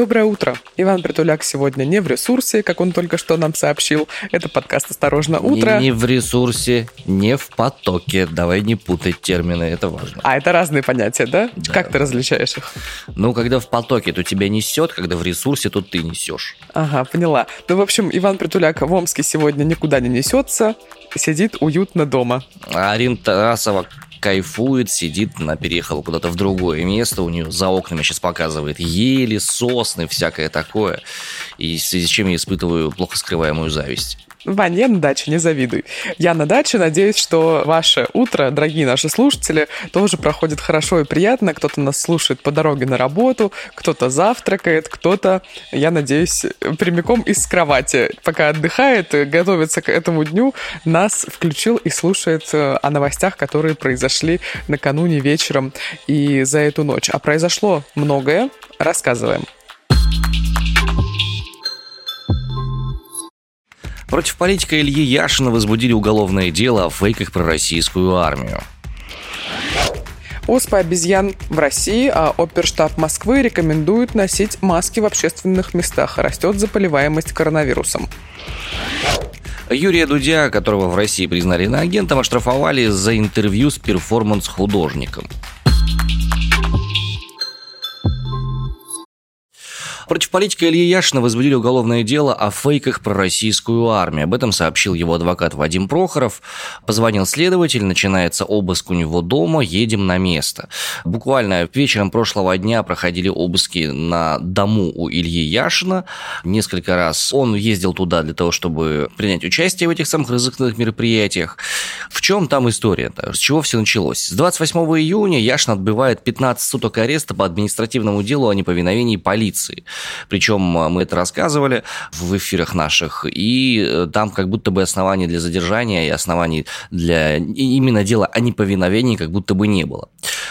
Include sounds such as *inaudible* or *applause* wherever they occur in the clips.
Доброе утро. Иван Притуляк сегодня не в ресурсе, как он только что нам сообщил. Это подкаст «Осторожно, утро». Не, не в ресурсе, не в потоке. Давай не путать термины, это важно. А это разные понятия, да? Да. Как ты различаешь их? Ну, когда в потоке, то тебя несет, когда в ресурсе, то ты несешь. Ага, поняла. Ну, в общем, Иван Притуляк в Омске сегодня никуда не несется, сидит уютно дома. А Арина Тарасова кайфует, сидит, она переехала куда-то в другое место, у нее за окнами сейчас показывает ели, сосны, всякое такое, и в связи с чем я испытываю плохо скрываемую зависть. Вань, я на даче, не завидуй. Я на даче, надеюсь, что ваше утро, дорогие наши слушатели, тоже проходит хорошо и приятно. Кто-то нас слушает по дороге на работу, кто-то завтракает, кто-то, я надеюсь, прямиком из кровати, пока отдыхает, готовится к этому дню, нас включил и слушает э, о новостях, которые произошли накануне вечером и за эту ночь. А произошло многое. Рассказываем. Против политика Ильи Яшина возбудили уголовное дело о фейках про российскую армию. Оспа обезьян в России, а оперштаб Москвы рекомендует носить маски в общественных местах. Растет заболеваемость коронавирусом. Юрия Дудя, которого в России признали иноагентом, оштрафовали за интервью с перформанс-художником. Против политика Ильи Яшина возбудили уголовное дело о фейках про российскую армию. Об этом сообщил его адвокат Вадим Прохоров. Позвонил следователь, начинается обыск у него дома, едем на место. Буквально вечером прошлого дня проходили обыски на дому у Ильи Яшина. Несколько раз он ездил туда для того, чтобы принять участие в этих самых разыскных мероприятиях. В чем там история? С чего все началось? С 28 июня Яшин отбывает 15 суток ареста по административному делу о неповиновении полиции. Причем а, мы это рассказывали в эфирах наших, и э, там как будто бы оснований для задержания и оснований для именно дела о неповиновении как будто бы не было.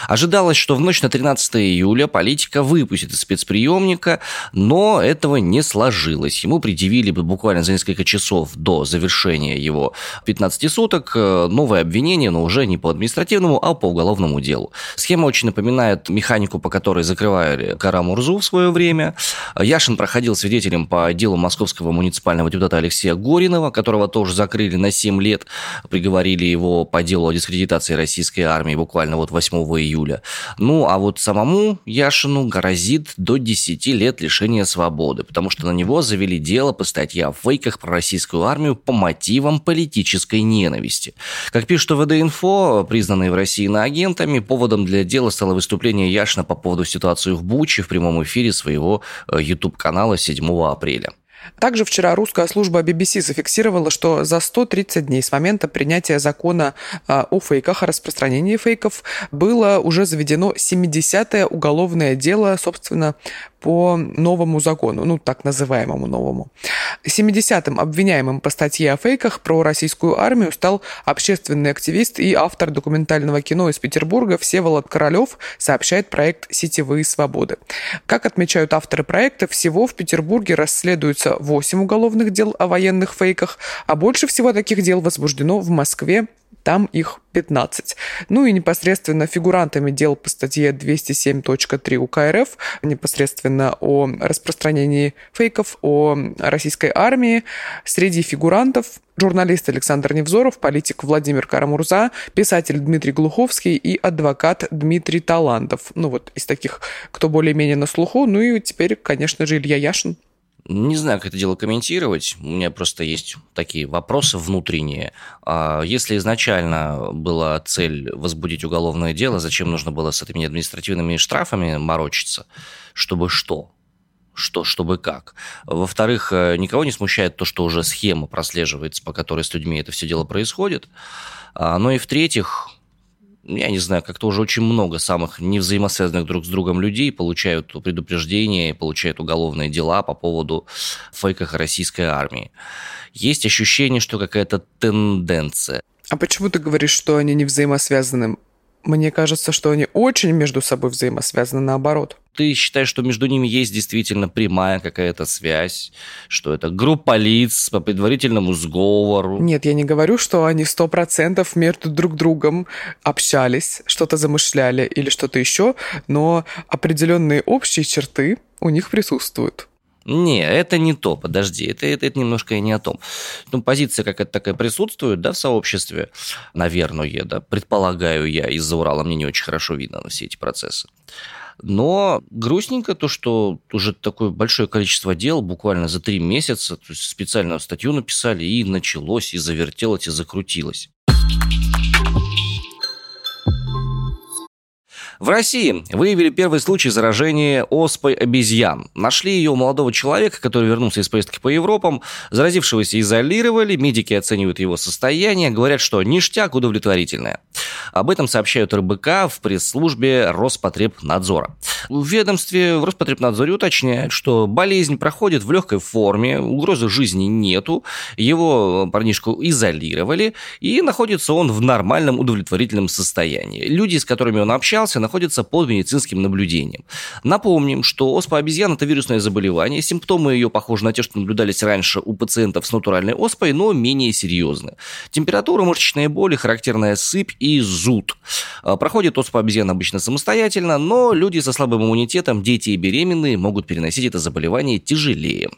Ожидалось, что в ночь на 13 июля политика выпустит из спецприемника, но этого не сложилось. Ему предъявили буквально за несколько часов до завершения его 15 суток э, новое обвинение, но уже не по административному, а по уголовному делу. Схема очень напоминает механику, по которой закрывали Карамурзу в свое время. Яшин проходил свидетелем по делу московского муниципального депутата Алексея Горинова, которого тоже закрыли на 7 лет, приговорили его по делу о дискредитации российской армии буквально вот 8 июля. Ну, а вот самому Яшину грозит до 10 лет лишения свободы, потому что на него завели дело по статье о фейках про российскую армию по мотивам политической ненависти. Как пишет ВД-инфо, признанные в России иноагентами, поводом для дела стало выступление Яшина по поводу ситуации в Буче в прямом эфире своего YouTube-канала 7 апреля. Также вчера русская служба BBC зафиксировала, что за 130 дней с момента принятия закона а, о фейках, о распространении фейков, было уже заведено 70-е уголовное дело, собственно, по новому закону, ну, так называемому новому. 70-м обвиняемым по статье о фейках про российскую армию стал общественный активист и автор документального кино из Петербурга Всеволод Королев, сообщает проект «Сетевые свободы». Как отмечают авторы проекта, всего в Петербурге расследуется 8 уголовных дел о военных фейках, а больше всего таких дел возбуждено в Москве, там их 15. Ну и непосредственно фигурантами дел по статье 207.3 УК РФ, непосредственно о распространении фейков о российской армии, среди фигурантов журналист Александр Невзоров, политик Владимир Карамурза, писатель Дмитрий Глуховский и адвокат Дмитрий Талантов. Ну вот из таких, кто более-менее на слуху. Ну и теперь, конечно же, Илья Яшин. Не знаю, как это дело комментировать. У меня просто есть такие вопросы внутренние. А Если изначально была цель возбудить уголовное дело, зачем нужно было с этими административными штрафами морочиться? Чтобы что? Что, чтобы как? Во-вторых, э, никого не смущает то, что уже схема прослеживается, по которой с людьми это все дело происходит. А, Ну и в-третьих, я не знаю, как-то уже очень много самых невзаимосвязанных друг с другом людей получают предупреждения, получают уголовные дела по поводу фейках российской армии. Есть ощущение, что какая-то тенденция. А почему ты говоришь, что они не взаимосвязаны? Мне кажется, что они очень между собой взаимосвязаны наоборот. Ты считаешь, что между ними есть действительно прямая какая-то связь, что это группа лиц по предварительному сговору? Нет, я не говорю, что они сто процентов между друг другом общались, что-то замышляли или что-то еще, но определенные общие черты у них присутствуют. Не, это не то, подожди, это, это, это немножко и не о том. Ну, позиция какая-то такая присутствует, да, в сообществе, наверное, да, предполагаю я, из-за Урала мне не очень хорошо видно все эти процессы. Но грустненько то, что уже такое большое количество дел буквально за три месяца, то есть специальную статью написали, и началось, и завертелось, и закрутилось. В России выявили первый случай заражения оспой обезьян. Нашли ее у молодого человека, который вернулся из поездки по Европам. Заразившегося изолировали, медики оценивают его состояние, говорят, что ништяк удовлетворительное. Об этом сообщают РБК в пресс-службе Роспотребнадзора. В ведомстве в Роспотребнадзоре уточняют, что болезнь проходит в легкой форме, угрозы жизни нету, его парнишку изолировали, и находится он в нормальном удовлетворительном состоянии. Люди, с которыми он общался, находится под медицинским наблюдением. Напомним, что оспа обезьян – это вирусное заболевание. Симптомы ее похожи на те, что наблюдались раньше у пациентов с натуральной оспой, но менее серьезны. Температура, мышечные боли, характерная сыпь и зуд. А, проходит оспа обезьян обычно самостоятельно, но люди со слабым иммунитетом, дети и беременные могут переносить это заболевание тяжелее.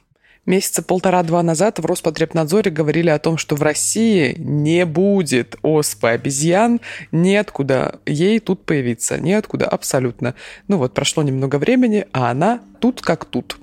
Месяца полтора-два назад в Роспотребнадзоре говорили о том, что в России не будет оспы обезьян, неоткуда ей тут появиться, неоткуда абсолютно. Ну вот, прошло немного времени, а она тут как тут.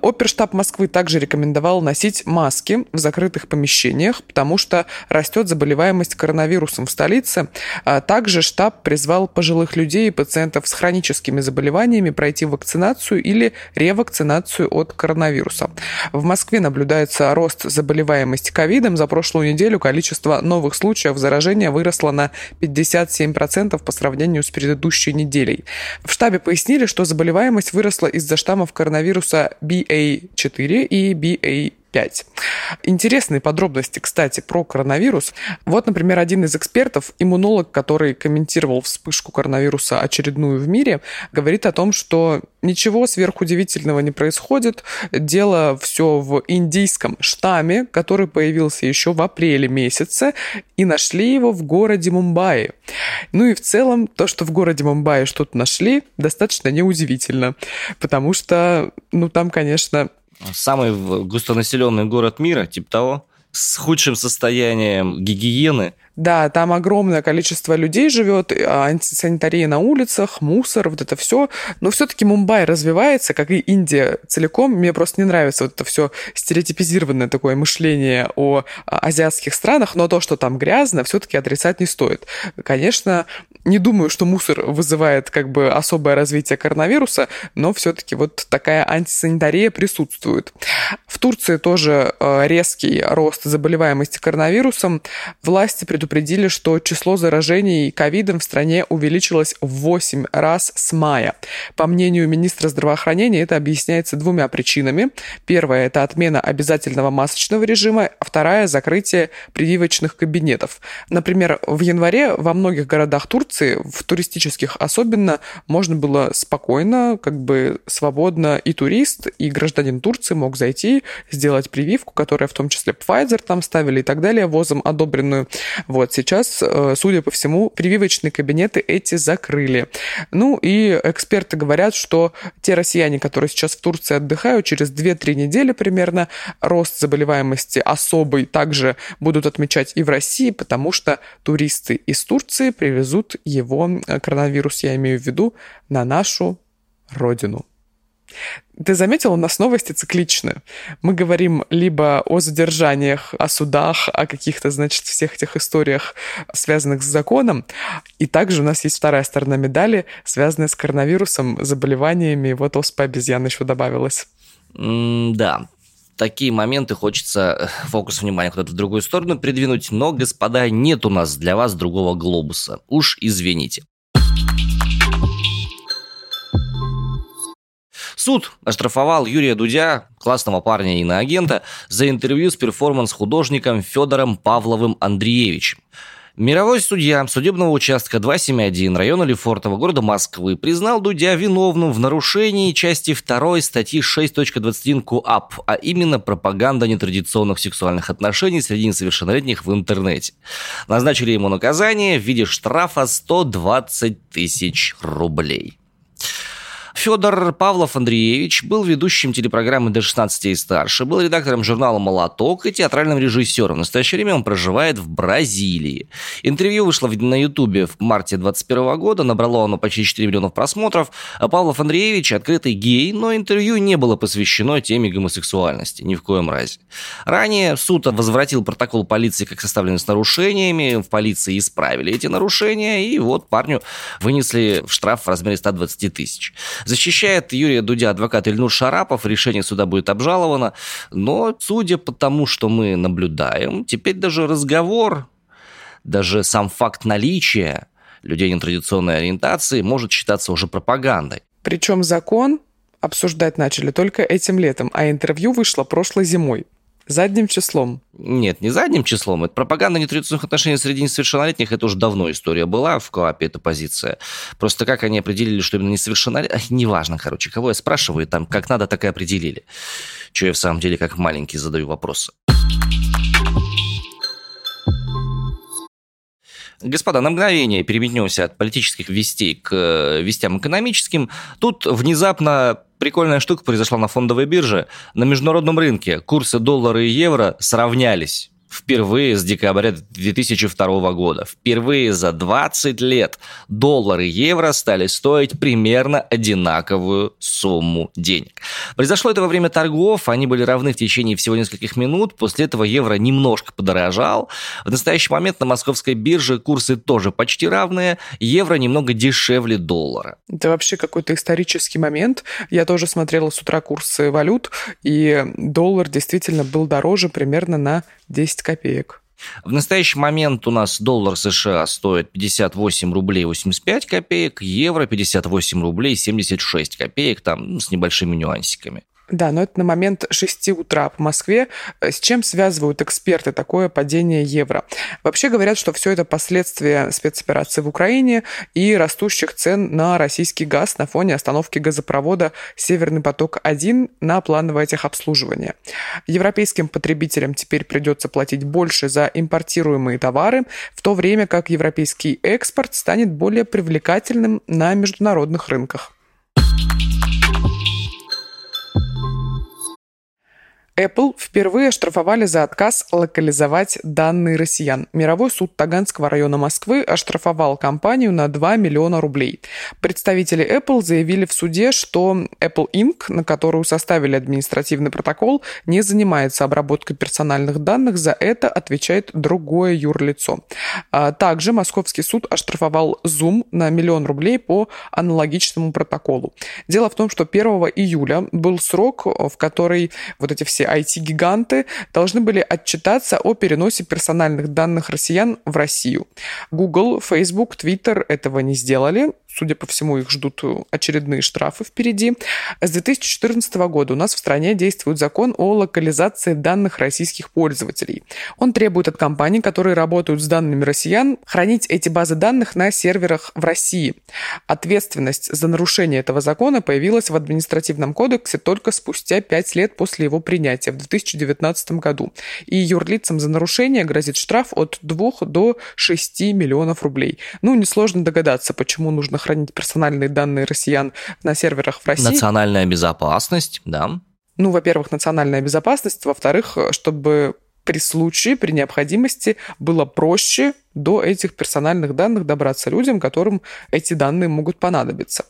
Оперштаб Москвы также рекомендовал носить маски в закрытых помещениях, потому что растет заболеваемость коронавирусом в столице. А также штаб призвал пожилых людей и пациентов с хроническими заболеваниями пройти вакцинацию или ревакцинацию от коронавируса. В Москве наблюдается рост заболеваемости ковидом. За прошлую неделю количество новых случаев заражения выросло на 57% по сравнению с предыдущей неделей. В штабе пояснили, что заболеваемость выросла из-за штамма штаммов коронавируса BA4 и BA 5. Интересные подробности, кстати, про коронавирус. Вот, например, один из экспертов, иммунолог, который комментировал вспышку коронавируса очередную в мире, говорит о том, что ничего сверхудивительного не происходит. Дело все в индийском штамме, который появился еще в апреле месяце, и нашли его в городе Мумбаи. Ну и в целом, то, что в городе Мумбаи что-то нашли, достаточно неудивительно, потому что, ну, там, конечно, Самый густонаселенный город мира, типа того, с худшим состоянием гигиены. Да, там огромное количество людей живет, а, антисанитария на улицах, мусор, вот это все. Но все-таки Мумбай развивается, как и Индия целиком. Мне просто не нравится вот это все стереотипизированное такое мышление о а, азиатских странах, но то, что там грязно, все-таки отрицать не стоит. Конечно, не думаю, что мусор вызывает как бы особое развитие коронавируса, но все-таки вот такая антисанитария присутствует. В Турции тоже э, резкий рост заболеваемости коронавирусом. Власти предупредили, что число заражений ковидом в стране увеличилось в 8 раз с мая. По мнению министра здравоохранения, это объясняется двумя причинами. Первая – это отмена обязательного масочного режима, а вторая – закрытие прививочных кабинетов. Например, в январе во многих городах Турции в туристических особенно, можно было спокойно, как бы свободно и турист, и гражданин Турции мог зайти, сделать прививку, которая в том числе Pfizer там ставили и так далее, возом одобренную. Вот сейчас, э, судя по всему, прививочные кабинеты эти закрыли. Ну и эксперты говорят, что те россияне, которые сейчас в Турции отдыхают, через 2-3 недели примерно рост заболеваемости особый также будут отмечать и в России, потому что туристы из Турции привезут его э, коронавирус, я имею в виду, на нашу родину. Ты заметил, у нас новости цикличны. Мы говорим либо о задержаниях, о судах, о каких-то, значит, всех этих историях, связанных с законом. И также у нас есть вторая сторона медали, связанная с коронавирусом, заболеваниями. Вот оспа обезьян еще добавилась. Mm, да, такие моменты хочется э, фокус внимания куда-то в другую сторону придвинуть, но, господа, нет у нас для вас другого глобуса. Уж извините. Суд оштрафовал Юрия Дудя, классного парня и иноагента, за интервью с перформанс-художником Федором Павловым Андреевичем. Мировой судья судебного участка 271 района Лефортово города Москвы признал Дудя виновным в нарушении части 2 статьи 6.21 КУАП, а именно пропаганда нетрадиционных сексуальных отношений среди несовершеннолетних в интернете. Назначили ему наказание в виде штрафа 120 тысяч рублей. Федор Павлов Андреевич был ведущим телепрограммы до 16 и старше, был редактором журнала «Молоток» и театральным режиссером. В настоящее время он проживает в Бразилии. Интервью вышло на Ютубе в марте 2021 года, набрало оно почти 4 миллионов просмотров. А Павлов Андреевич открытый гей, но интервью не было посвящено теме гомосексуальности, ни в коем разе. Ранее суд возвратил протокол полиции как составленный с нарушениями, в полиции исправили эти нарушения, и вот парню вынесли штраф в размере 120 тысяч. Защищает Юрия Дудя адвокат Ильнур Шарапов, решение суда будет обжаловано, но судя по тому, что мы наблюдаем, теперь даже разговор, даже сам факт наличия людей нетрадиционной ориентации может считаться уже пропагандой. Причем закон обсуждать начали только этим летом, а интервью вышло прошлой зимой. Задним числом. Нет, не задним числом. Это пропаганда нетрадиционных отношений среди несовершеннолетних. Это уже давно история была в КОАПе, эта позиция. Просто как они определили, что именно несовершеннолетних... Неважно, короче, кого я спрашиваю, там как надо, так и определили. Что я в самом деле как маленький задаю вопросы. Господа, на мгновение переметнемся от политических вестей к э, вестям экономическим. Тут внезапно прикольная штука произошла на фондовой бирже. На международном рынке курсы доллара и евро сравнялись впервые с декабря 2002 года. Впервые за 20 лет доллар и евро стали стоить примерно одинаковую сумму денег. Произошло это во время торгов, они были равны в течение всего нескольких минут, после этого евро немножко подорожал. В настоящий момент на московской бирже курсы тоже почти равные, евро немного дешевле доллара. Это вообще какой-то исторический момент. Я тоже смотрела с утра курсы валют, и доллар действительно был дороже примерно на 10 копеек. В настоящий момент у нас доллар США стоит 58 рублей 85 копеек, евро 58 рублей 76 копеек, там ну, с небольшими нюансиками. Да, но это на момент 6 утра по Москве. С чем связывают эксперты такое падение евро? Вообще говорят, что все это последствия спецоперации в Украине и растущих цен на российский газ на фоне остановки газопровода «Северный поток-1» на плановое техобслуживание. Европейским потребителям теперь придется платить больше за импортируемые товары, в то время как европейский экспорт станет более привлекательным на международных рынках. Apple впервые оштрафовали за отказ локализовать данные россиян. Мировой суд Таганского района Москвы оштрафовал компанию на 2 миллиона рублей. Представители Apple заявили в суде, что Apple Inc., на которую составили административный протокол, не занимается обработкой персональных данных, за это отвечает другое юрлицо. А также Московский суд оштрафовал Zoom на миллион рублей по аналогичному протоколу. Дело в том, что 1 июля был срок, в который вот эти все IT-гиганты должны были отчитаться о переносе персональных данных россиян в Россию. Google, Facebook, Twitter этого не сделали. Судя по всему, их ждут очередные штрафы впереди. С 2014 года у нас в стране действует закон о локализации данных российских пользователей. Он требует от компаний, которые работают с данными россиян, хранить эти базы данных на серверах в России. Ответственность за нарушение этого закона появилась в административном кодексе только спустя пять лет после его принятия в 2019 году. И юрлицам за нарушение грозит штраф от 2 до 6 миллионов рублей. Ну, несложно догадаться, почему нужно хранить персональные данные россиян на серверах в России. Национальная безопасность, да. Ну, во-первых, национальная безопасность, во-вторых, чтобы при случае, при необходимости было проще до этих персональных данных добраться людям, которым эти данные могут понадобиться.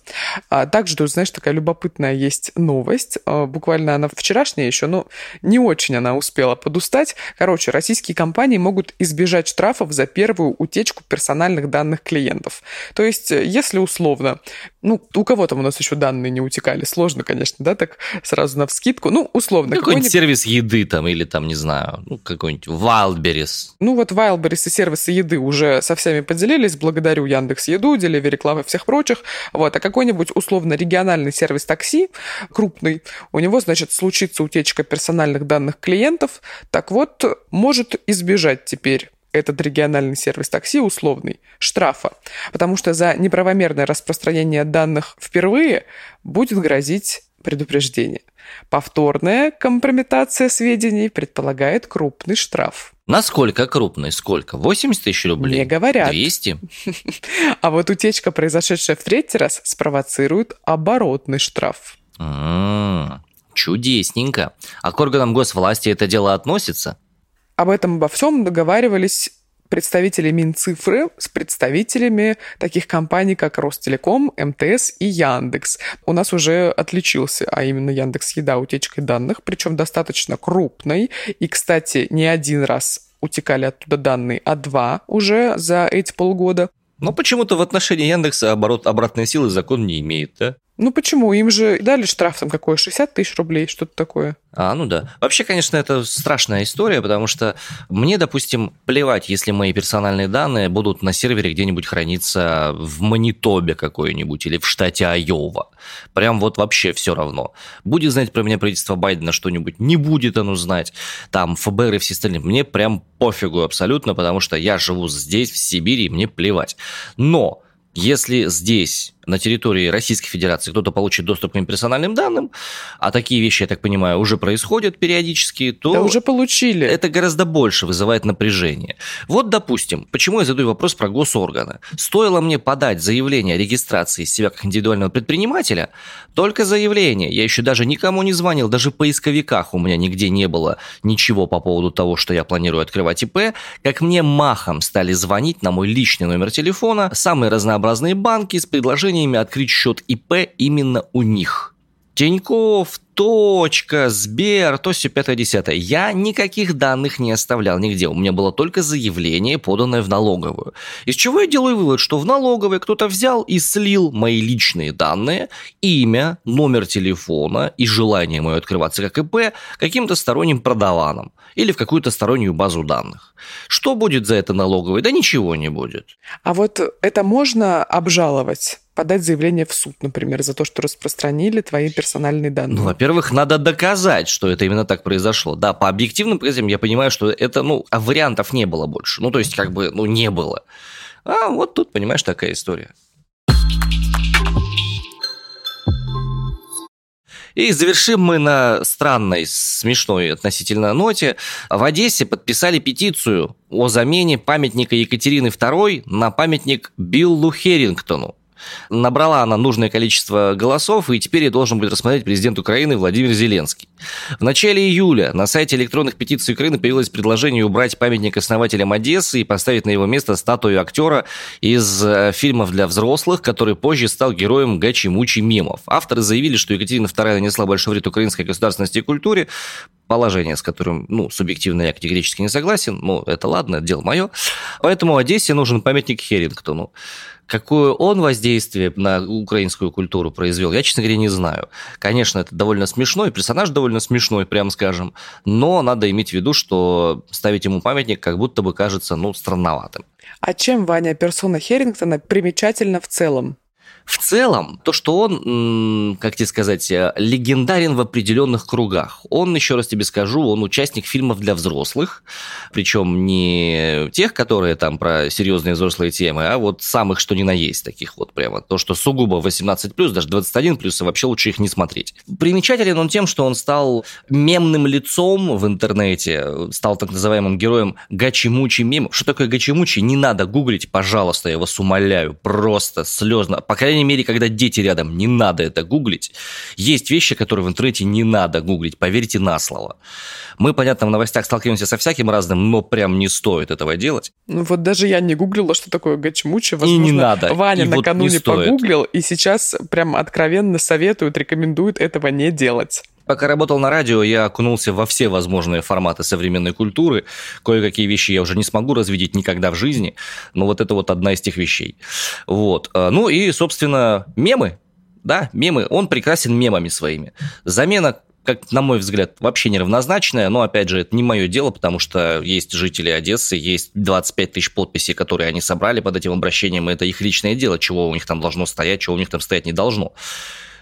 А также, тут, знаешь, такая любопытная есть новость. А, буквально она вчерашняя еще, но не очень она успела подустать. Короче, российские компании могут избежать штрафов за первую утечку персональных данных клиентов. То есть, если условно, ну, у кого там у нас еще данные не утекали, сложно, конечно, да, так сразу на вскидку. Ну, условно. Какой-нибудь сервис еды там, или там, не знаю, ну, какой-нибудь Wildberries. Ну, вот Wildberries и сервисы еды еды уже со всеми поделились, благодарю Яндекс Еду, Delivery Club и всех прочих. Вот, а какой-нибудь условно региональный сервис такси, крупный, у него, значит, случится утечка персональных данных клиентов, так вот, может избежать теперь этот региональный сервис такси условный, штрафа. Потому что за неправомерное распространение данных впервые будет грозить предупреждение. Повторная компрометация сведений предполагает крупный штраф. Насколько крупный? Сколько? 80 тысяч рублей? Не говорят. 200? *laughs* А вот утечка, произошедшая в третий раз, спровоцирует оборотный штраф. М-м, чудесненько. А к органам госвласти это дело относится? Об этом обо всем договаривались представители Минцифры с представителями таких компаний, как Ростелеком, МТС и Яндекс. У нас уже отличился, а именно Яндекс Еда утечкой данных, причем достаточно крупной. И, кстати, не один раз утекали оттуда данные, а два уже за эти полгода. Но почему-то в отношении Яндекса оборот обратной силы закон не имеет, да? Ну почему? Им же дали штраф там какой, 60 тысяч рублей, что-то такое. А, ну да. Вообще, конечно, это страшная история, потому что мне, допустим, плевать, если мои персональные данные будут на сервере где-нибудь храниться в Манитобе какой-нибудь или в штате Айова. Прям вот вообще все равно. Будет знать про меня правительство Байдена что-нибудь, не будет оно знать. Там ФБР и все остальные. Мне прям пофигу абсолютно, потому что я живу здесь, в Сибири, и мне плевать. Но если здесь на территории Российской Федерации кто-то получит доступ к моим персональным данным, а такие вещи, я так понимаю, уже происходят периодически, то... Да уже получили. Это гораздо больше вызывает напряжение. Вот, допустим, почему я задаю вопрос про госорганы. Стоило мне подать заявление о регистрации себя как индивидуального предпринимателя, только заявление. Я еще даже никому не звонил, даже в поисковиках у меня нигде не было ничего по поводу того, что я планирую открывать ИП, как мне махом стали звонить на мой личный номер телефона самые разнообразные банки с предложением предложениями открыть счет ИП именно у них. Тиньков, Точка, Сбер, то все пятое десятое. Я никаких данных не оставлял нигде. У меня было только заявление, поданное в налоговую. Из чего я делаю вывод, что в налоговой кто-то взял и слил мои личные данные, имя, номер телефона и желание мое открываться как ИП каким-то сторонним продаваном или в какую-то стороннюю базу данных. Что будет за это налоговой? Да ничего не будет. А вот это можно обжаловать? Подать заявление в суд, например, за то, что распространили твои персональные данные? Ну, во-первых, надо доказать, что это именно так произошло. Да, по объективным признакам я понимаю, что это, ну, а вариантов не было больше. Ну, то есть, как бы, ну, не было. А вот тут, понимаешь, такая история. И завершим мы на странной, смешной относительно ноте. В Одессе подписали петицию о замене памятника Екатерины II на памятник Биллу Херингтону. Набрала она нужное количество голосов, и теперь ее должен будет рассмотреть президент Украины Владимир Зеленский. В начале июля на сайте электронных петиций Украины появилось предложение убрать памятник основателям Одессы и поставить на его место статую актера из э, фильмов для взрослых, который позже стал героем гачи-мучи мемов. Авторы заявили, что Екатерина II нанесла большой вред украинской государственности и культуре, положение, с которым, ну, субъективно я категорически не согласен, ну, это ладно, это дело мое. Поэтому Одессе нужен памятник Херингтону. Какое он воздействие на украинскую культуру произвел, я, честно говоря, не знаю. Конечно, это довольно смешной, персонаж довольно смешной, прям скажем, но надо иметь в виду, что ставить ему памятник как будто бы кажется, ну, странноватым. А чем, Ваня, персона Херингтона примечательна в целом? В целом, то, что он, как тебе сказать, э, легендарен в определенных кругах. Он, еще раз тебе скажу, он участник фильмов для взрослых, причем не тех, которые там про серьезные взрослые темы, а вот самых, что ни на есть, таких вот прямо. То, что сугубо 18+, даже 21+, и вообще лучше их не смотреть. Примечателен он тем, что он стал мемным лицом в интернете, стал так называемым героем гачи-мучи мемов. Что такое гачи-мучи? Не надо гуглить, пожалуйста, я вас умоляю, просто слезно. По крайней мере, когда дети рядом, не надо это гуглить. Есть вещи, которые в интернете не надо гуглить, поверьте на слово. Мы, понятно, в новостях сталкиваемся со всяким разным, но прям не стоит этого делать. Ну вот даже я не гуглила, что такое гачмучи. Возможно, и не надо. Ваня и накануне вот погуглил, и сейчас прям откровенно советует, рекомендует этого не делать. Пока работал на радио, я окунулся во все возможные форматы современной культуры. Кое-какие вещи я уже не смогу развидеть никогда в жизни, но вот это вот одна из тех вещей. Вот. А, ну и, собственно, мемы. Да, мемы. Он прекрасен мемами своими. Замена как, на мой взгляд, вообще неравнозначная, но, опять же, это не мое дело, потому что есть жители Одессы, есть 25 тысяч подписей, которые они собрали под этим обращением, и это их личное дело, чего у них там должно стоять, чего у них там стоять не должно.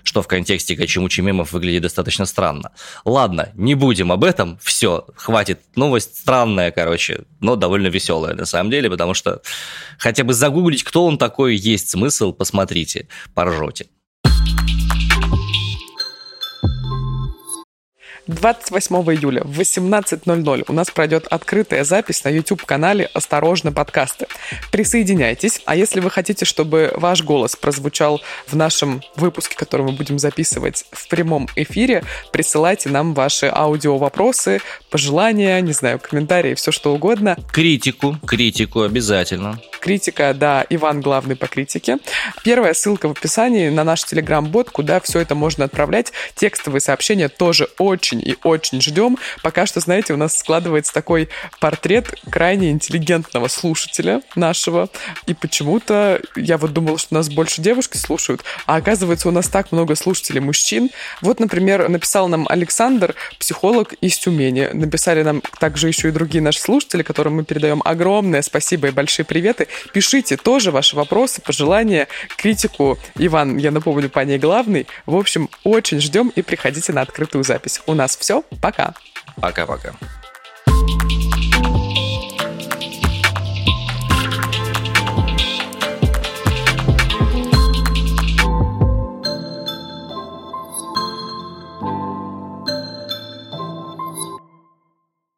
Что в контексте качемучи мемов выглядит достаточно странно. Ладно, не будем об этом, все, хватит. Новость странная, короче, но довольно веселая на самом деле, потому что хотя бы загуглить, кто он такой, есть смысл, посмотрите, поржете. 28 июля в 18.00 у нас пройдет открытая запись на YouTube-канале «Осторожно, подкасты». Присоединяйтесь, а если вы хотите, чтобы ваш голос прозвучал в нашем выпуске, который мы будем записывать в прямом эфире, присылайте нам ваши аудио-вопросы, пожелания, не знаю, комментарии, все что угодно. Критику, критику обязательно. Критика, да, Иван главный по критике. Первая ссылка в описании на наш телеграм-бот, куда все это можно отправлять. Текстовые сообщения тоже очень очень и очень ждем. Пока что, знаете, у нас складывается такой портрет крайне интеллигентного слушателя нашего. И почему-то я вот думала, что нас больше девушки слушают, а оказывается, у нас так много слушателей мужчин. Вот, например, написал нам Александр, психолог из Тюмени. Написали нам также еще и другие наши слушатели, которым мы передаем огромное спасибо и большие приветы. Пишите тоже ваши вопросы, пожелания, критику. Иван, я напомню, по ней главный. В общем, очень ждем и приходите на открытую запись. У нас все. Пока. Пока-пока.